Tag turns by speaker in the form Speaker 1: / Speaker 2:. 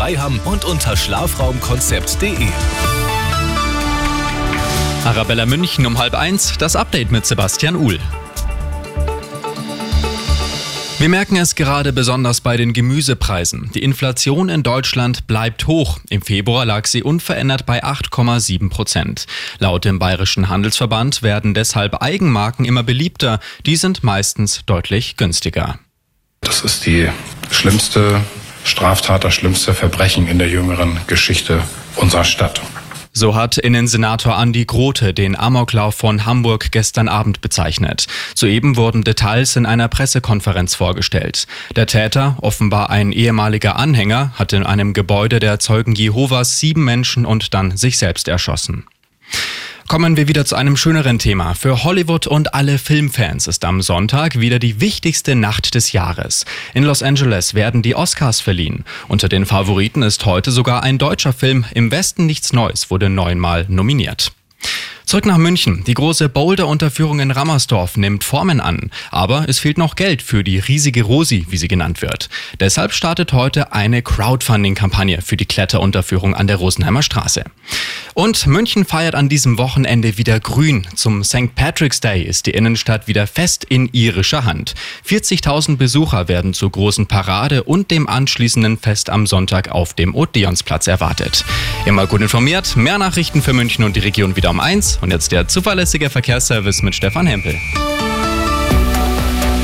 Speaker 1: Freiham und unter schlafraumkonzept.de.
Speaker 2: Arabella München um halb eins, das Update mit Sebastian Uhl. Wir merken es gerade besonders bei den Gemüsepreisen. Die Inflation in Deutschland bleibt hoch. Im Februar lag sie unverändert bei 8,7 Prozent. Laut dem Bayerischen Handelsverband werden deshalb Eigenmarken immer beliebter. Die sind meistens deutlich günstiger.
Speaker 3: Das ist die schlimmste Straftat, das schlimmste Verbrechen in der jüngeren Geschichte unserer Stadt.
Speaker 2: So hat Innensenator Andi Grote den Amoklauf von Hamburg gestern Abend bezeichnet. Soeben wurden Details in einer Pressekonferenz vorgestellt. Der Täter, offenbar ein ehemaliger Anhänger, hat in einem Gebäude der Zeugen Jehovas sieben Menschen und dann sich selbst erschossen. Kommen wir wieder zu einem schöneren Thema. Für Hollywood und alle Filmfans ist am Sonntag wieder die wichtigste Nacht des Jahres. In Los Angeles werden die Oscars verliehen. Unter den Favoriten ist heute sogar ein deutscher Film. Im Westen nichts Neues wurde neunmal nominiert. Zurück nach München. Die große Boulder-Unterführung in Rammersdorf nimmt Formen an. Aber es fehlt noch Geld für die riesige Rosi, wie sie genannt wird. Deshalb startet heute eine Crowdfunding-Kampagne für die Kletterunterführung an der Rosenheimer Straße. Und München feiert an diesem Wochenende wieder grün. Zum St. Patrick's Day ist die Innenstadt wieder fest in irischer Hand. 40.000 Besucher werden zur großen Parade und dem anschließenden Fest am Sonntag auf dem Odeonsplatz erwartet. Immer gut informiert, mehr Nachrichten für München und die Region wieder um eins. Und jetzt der zuverlässige Verkehrsservice mit Stefan Hempel.